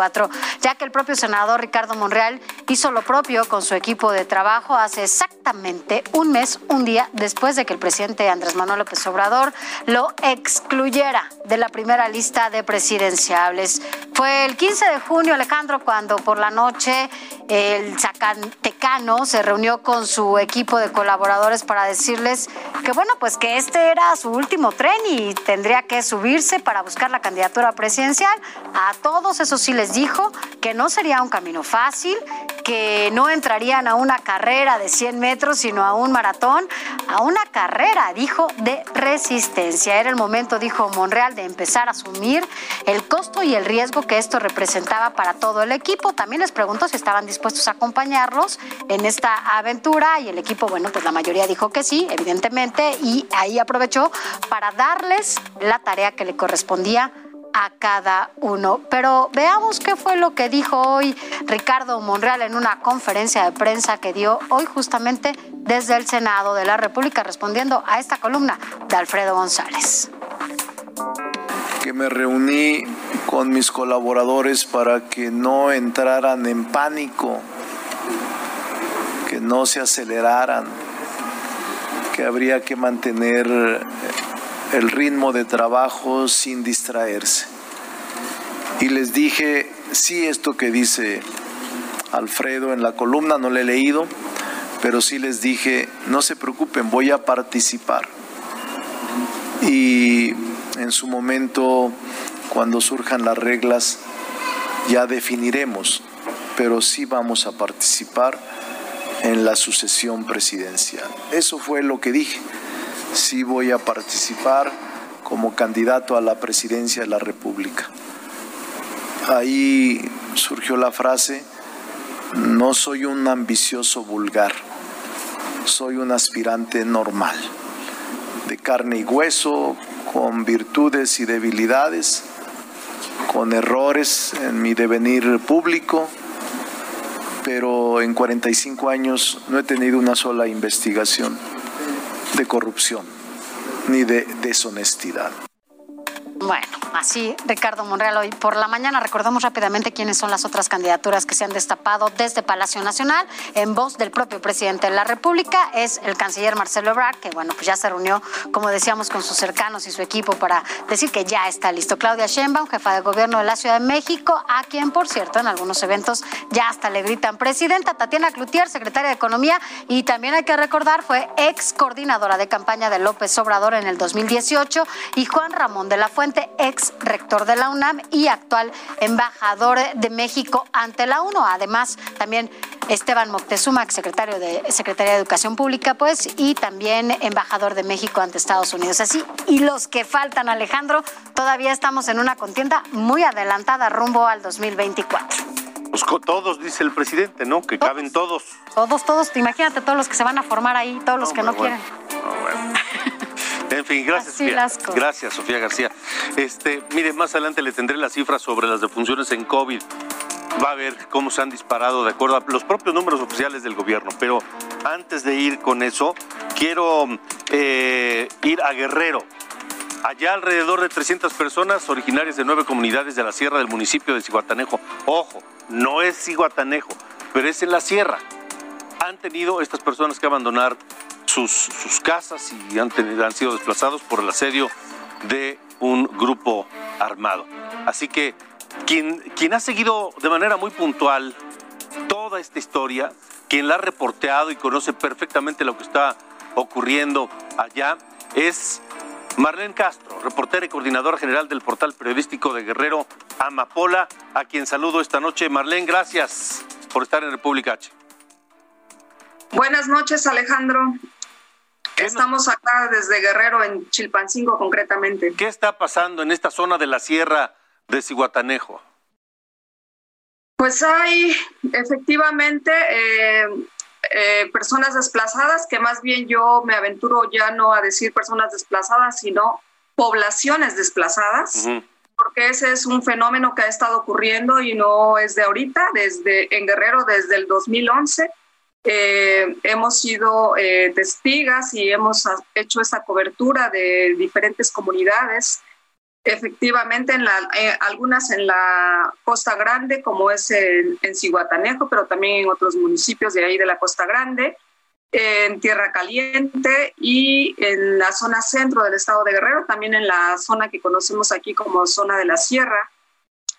ya que el propio senador Ricardo Monreal hizo lo propio con su equipo de trabajo hace exactamente un mes, un día después de que el presidente Andrés Manuel López Obrador lo excluyera de la primera lista de presidenciables. Fue el 15 de junio, Alejandro, cuando por la noche el Zacatecano se reunió con su equipo de colaboradores para decirles que, bueno, pues que este era su último tren y tendría que subirse para buscar la candidatura presidencial. A todos, eso sí les dijo que no sería un camino fácil, que no entrarían a una carrera de 100 metros, sino a un maratón, a una carrera, dijo, de resistencia. Era el momento, dijo Monreal, de empezar a asumir el costo y el riesgo que esto representaba para todo el equipo. También les preguntó si estaban dispuestos a acompañarlos en esta aventura y el equipo, bueno, pues la mayoría dijo que sí, evidentemente, y ahí aprovechó para darles la tarea que le correspondía a cada uno. Pero veamos qué fue lo que dijo hoy Ricardo Monreal en una conferencia de prensa que dio hoy justamente desde el Senado de la República respondiendo a esta columna de Alfredo González. que me reuní con mis colaboradores para que no entraran en pánico, que no se aceleraran, que habría que mantener el ritmo de trabajo sin distraerse. Y les dije, sí, esto que dice Alfredo en la columna, no le he leído, pero sí les dije, no se preocupen, voy a participar. Y en su momento, cuando surjan las reglas, ya definiremos, pero sí vamos a participar en la sucesión presidencial. Eso fue lo que dije. Sí voy a participar como candidato a la presidencia de la República. Ahí surgió la frase, no soy un ambicioso vulgar, soy un aspirante normal, de carne y hueso, con virtudes y debilidades, con errores en mi devenir público, pero en 45 años no he tenido una sola investigación de corrupción ni de deshonestidad. Bueno, así Ricardo Monreal hoy por la mañana. Recordemos rápidamente quiénes son las otras candidaturas que se han destapado desde Palacio Nacional. En voz del propio presidente de la República es el canciller Marcelo Ebrard, que bueno, pues ya se reunió, como decíamos, con sus cercanos y su equipo para decir que ya está listo. Claudia Sheinbaum, jefa de gobierno de la Ciudad de México, a quien, por cierto, en algunos eventos ya hasta le gritan presidenta. Tatiana Cloutier, secretaria de Economía, y también hay que recordar, fue ex coordinadora de campaña de López Obrador en el 2018, y Juan Ramón de la Fuente ex rector de la UNAM y actual embajador de México ante la UNO. Además, también Esteban Moctezuma, secretario de Secretaría de Educación Pública, pues, y también embajador de México ante Estados Unidos. Así, y los que faltan, Alejandro, todavía estamos en una contienda muy adelantada rumbo al 2024. Pues todos, dice el presidente, ¿no? Que caben todos. Todos, todos. Imagínate todos los que se van a formar ahí, todos los que no quieren. En fin, gracias, Sofía. Gracias, Sofía García. Este, mire, más adelante le tendré las cifras sobre las defunciones en COVID. Va a ver cómo se han disparado de acuerdo a los propios números oficiales del gobierno. Pero antes de ir con eso, quiero eh, ir a Guerrero. Allá alrededor de 300 personas originarias de nueve comunidades de la sierra del municipio de Ciguatanejo. Ojo, no es Ciguatanejo, pero es en la sierra. Han tenido estas personas que abandonar sus, casas y han, tenido, han sido desplazados por el asedio de un grupo armado. Así que quien, quien ha seguido de manera muy puntual toda esta historia, quien la ha reporteado y conoce perfectamente lo que está ocurriendo allá, es Marlene Castro, reportera y coordinadora general del portal periodístico de Guerrero Amapola, a quien saludo esta noche. Marlene, gracias por estar en República H. Buenas noches, Alejandro. Estamos acá desde Guerrero, en Chilpancingo concretamente. ¿Qué está pasando en esta zona de la sierra de Cihuatanejo? Pues hay efectivamente eh, eh, personas desplazadas, que más bien yo me aventuro ya no a decir personas desplazadas, sino poblaciones desplazadas. porque ese es un fenómeno que ha estado ocurriendo y no es de ahorita, desde en Guerrero desde el 2011 eh, hemos sido eh, testigas y hemos hecho esta cobertura de diferentes comunidades. Efectivamente, en eh, algunas en la Costa Grande, como es en, en pero también en otros municipios de ahí de la Costa Grande, en Tierra Caliente y en la zona centro del estado de Guerrero, también en la zona que conocemos aquí como zona de la Sierra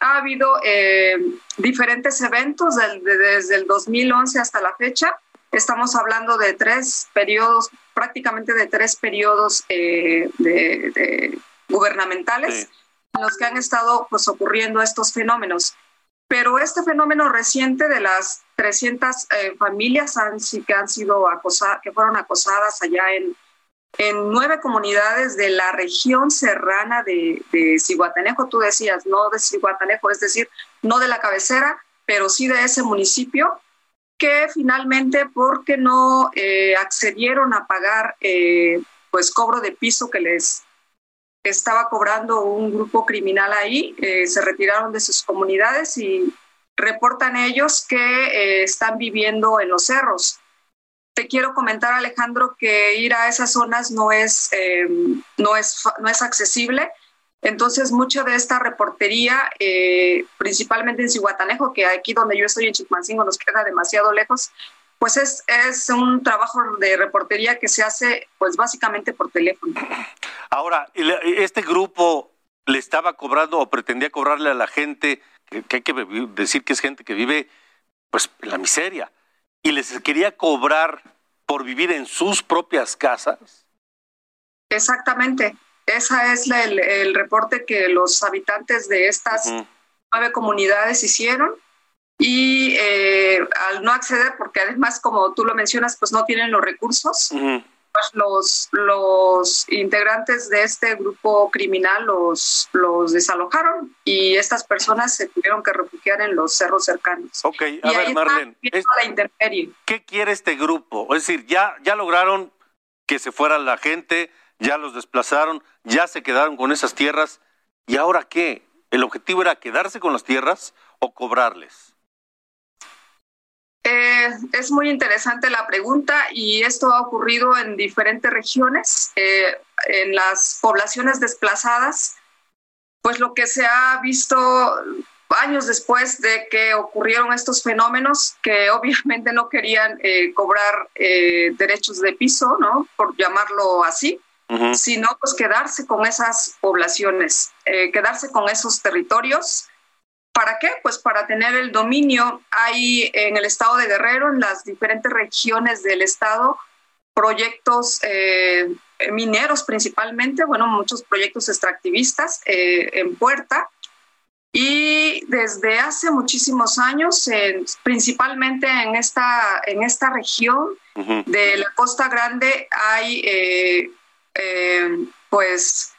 ha habido eh, diferentes eventos desde el 2011 hasta la fecha. Estamos hablando de tres periodos, prácticamente de tres periodos eh, de, gubernamentales en los que han estado pues, ocurriendo estos fenómenos. Pero este fenómeno reciente de las 300 eh, familias han, que han sido acosadas, que fueron acosadas allá en, en nueve comunidades de la región serrana de, de Cihuatanejo, tú decías, no de Cihuatanejo, es decir, no de la cabecera, pero sí de ese municipio, que finalmente, porque no eh, accedieron a pagar eh, pues cobro de piso que les estaba cobrando un grupo criminal ahí, eh, se retiraron de sus comunidades y reportan ellos que están viviendo en los cerros te quiero comentar, Alejandro, que ir a esas zonas no es, eh, no es, no es accesible. Entonces, mucha de esta reportería, eh, principalmente en Cihuatanejo, que aquí donde yo estoy en Chicmancingo nos queda demasiado lejos, pues es, es un trabajo de reportería que se hace pues básicamente por teléfono. Ahora, este grupo le estaba cobrando o pretendía cobrarle a la gente, que, hay que decir que es gente que vive pues en la miseria, y les quería cobrar por vivir en sus propias casas. Exactamente. Ese es el, el, reporte que los habitantes de estas nueve comunidades hicieron y eh, al no acceder, porque además, como tú lo mencionas, pues no tienen los recursos, pues los, los integrantes de este grupo criminal los, los desalojaron y estas personas se tuvieron que refugiar en los cerros cercanos. Ok, a ver, Marlene, ¿qué quiere este grupo? Es decir, ya, ya lograron que se fuera la gente, ya los desplazaron, ya se quedaron con esas tierras, ¿y ahora qué? ¿El objetivo era quedarse con las tierras o cobrarles? Eh, es muy interesante la pregunta y esto ha ocurrido en diferentes regiones, eh, en las poblaciones desplazadas, pues lo que se ha visto años después de que ocurrieron estos fenómenos, que [LAUGHS] obviamente no querían eh, cobrar derechos de piso, ¿no? Por llamarlo así, sino pues quedarse con esas poblaciones, quedarse con esos territorios ¿Para qué? Pues para tener el dominio. Hay en el estado de Guerrero, en las diferentes regiones del estado, proyectos eh, mineros principalmente, bueno, muchos proyectos extractivistas eh, en puerta. Y desde hace muchísimos años, principalmente en esta, en esta región de la Costa Grande, hay eh, pues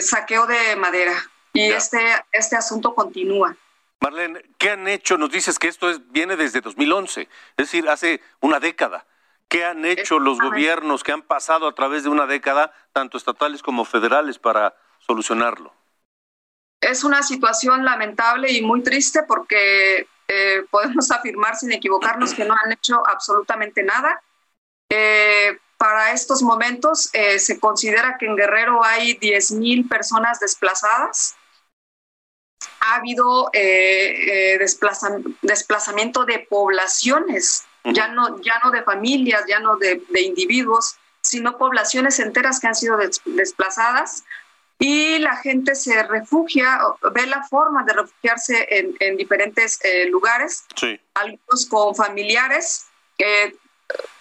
saqueo de madera y este, este asunto continúa. Marlene, ¿qué han hecho? Nos dices que esto es, viene desde 2011, es decir, hace una década. ¿Qué han hecho los gobiernos que han pasado a través de una década, tanto estatales como federales, para solucionarlo? Es una situación lamentable y muy triste porque eh, [LAUGHS] podemos afirmar sin equivocarnos que no han hecho absolutamente nada. Eh, para estos momentos eh, se considera que en Guerrero hay 10.000 personas desplazadas ha habido eh, eh, desplazamiento de poblaciones, ya no, ya no de familias, ya no de, individuos, sino poblaciones enteras que han sido desplazadas. Y la gente se refugia, ve la forma de refugiarse en, diferentes eh, lugares, algunos con familiares.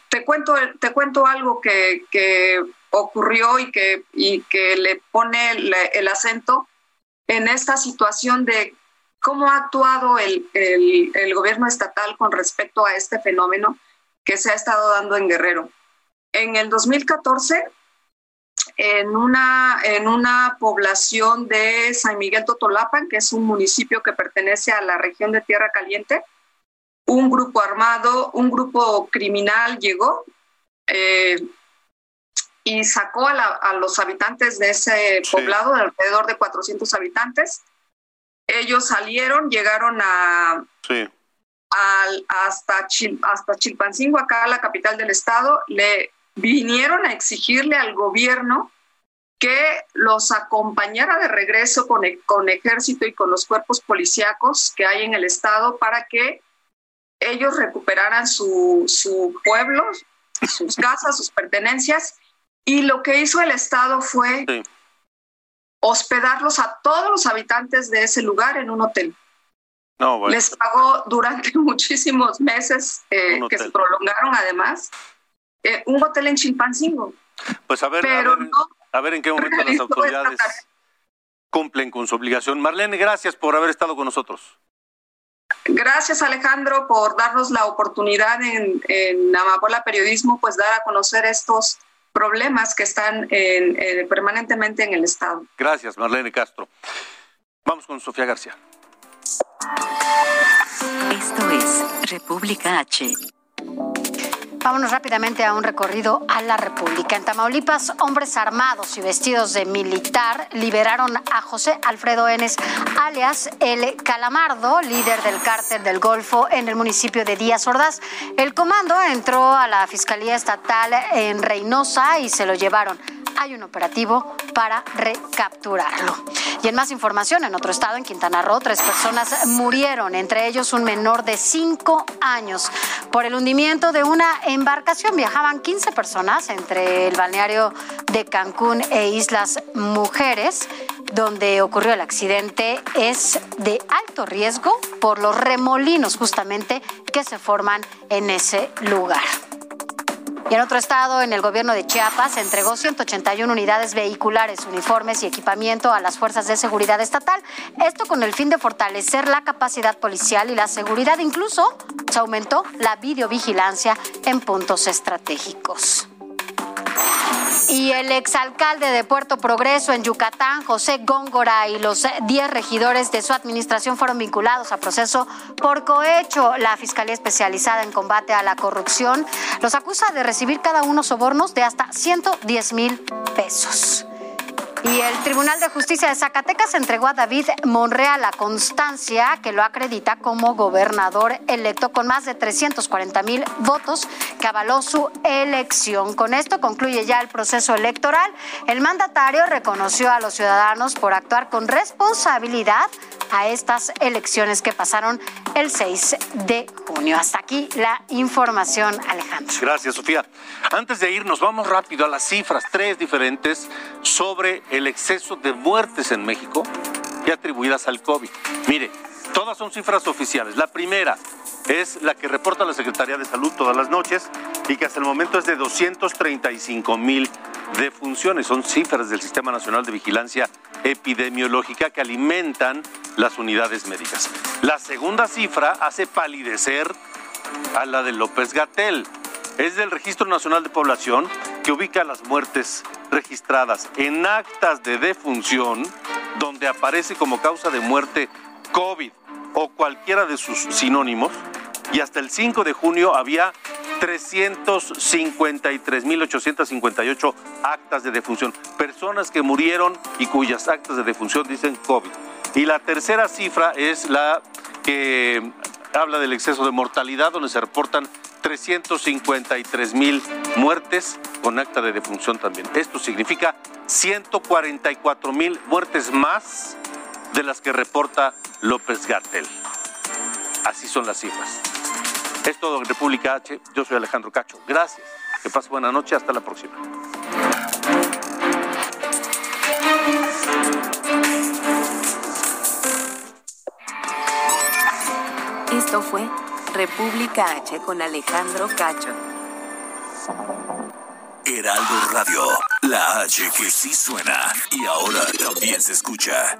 te, cuento, te cuento algo que, ocurrió y que, y que le pone el acento en esta situación de cómo ha actuado el, gobierno estatal con respecto a este fenómeno que se ha estado dando en Guerrero. En el 2014, en una, en una población de San Miguel Totolapan, que es un municipio que pertenece a la región de Tierra Caliente, un grupo armado, un grupo criminal llegó, eh, y sacó a, los habitantes de ese poblado, de alrededor de 400 habitantes. Ellos salieron, llegaron a, hasta, hasta Chilpancingo, acá la capital del estado, le vinieron a exigirle al gobierno que los acompañara de regreso con, el, con ejército y con los cuerpos policíacos que hay en el estado para que ellos recuperaran su, su pueblo, sus casas, sus pertenencias y lo que hizo el Estado fue hospedarlos a todos los habitantes de ese lugar en un hotel. Les pagó durante [LAUGHS] muchísimos meses eh, que se prolongaron además eh, un hotel en Chilpancingo. Pues a ver, a, ver en qué momento las autoridades cumplen con su obligación. Marlene, gracias por haber estado con nosotros. Gracias Alejandro por darnos la oportunidad en, en Amapola Periodismo, pues dar a conocer estos problemas que están en, permanentemente en el Estado. Gracias, Marlene Castro. Vamos con Sofía García. Esto es República H. Vámonos rápidamente a un recorrido a la República. En Tamaulipas, hombres armados y vestidos de militar liberaron a José Alfredo Enes, alias El Calamardo, líder del cártel del Golfo en el municipio de Díaz Ordaz. El comando entró a la Fiscalía Estatal en Reynosa y se lo llevaron hay un operativo para recapturarlo. Y en más información, en otro estado, en Quintana Roo, tres personas murieron, entre ellos un menor de cinco años, por el hundimiento de una embarcación. Viajaban 15 personas entre el balneario de Cancún e Islas Mujeres, donde ocurrió el accidente. Es de alto riesgo por los remolinos justamente que se forman en ese lugar. Y en otro estado, en el gobierno de Chiapas, se entregó 181 unidades vehiculares, uniformes y equipamiento a las fuerzas de seguridad estatal. Esto con el fin de fortalecer la capacidad policial y la seguridad. Incluso se aumentó la videovigilancia en puntos estratégicos. Y el exalcalde de Puerto Progreso en Yucatán, José Góngora, y los 10 regidores de su administración fueron vinculados a proceso por cohecho. La Fiscalía Especializada en Combate a la Corrupción los acusa de recibir cada uno sobornos de hasta 110 mil pesos. Y el Tribunal de Justicia de Zacatecas entregó a David Monreal la constancia que lo acredita como gobernador electo con más de 340 mil votos que avaló su elección. Con esto concluye ya el proceso electoral. El mandatario reconoció a los ciudadanos por actuar con responsabilidad a estas elecciones que pasaron el 6 de junio. Hasta aquí la información, Alejandro. Gracias, Sofía. Antes de irnos, vamos rápido a las cifras, tres diferentes, sobre el exceso de muertes en México y atribuidas al COVID. Mire, todas son cifras oficiales. La primera es la que reporta la Secretaría de Salud todas las noches y que hasta el momento es de 235 mil defunciones. Son cifras del Sistema Nacional de Vigilancia Epidemiológica que alimentan las unidades médicas. La segunda cifra hace palidecer a la de López Gatel. Es del Registro Nacional de Población que ubica las muertes registradas en actas de defunción donde aparece como causa de muerte COVID o cualquiera de sus sinónimos y hasta el 5 de junio había 353.858 actas de defunción, personas que murieron y cuyas actas de defunción dicen COVID. Y la tercera cifra es la que habla del exceso de mortalidad, donde se reportan 353 mil muertes con acta de defunción también. Esto significa 144 mil muertes más de las que reporta López Gartel. Así son las cifras. Es todo en República H. Yo soy Alejandro Cacho. Gracias. Que pase buena noche. Hasta la próxima. Esto fue República H con Alejandro Cacho. Heraldo Radio, la H que sí suena y ahora también se escucha.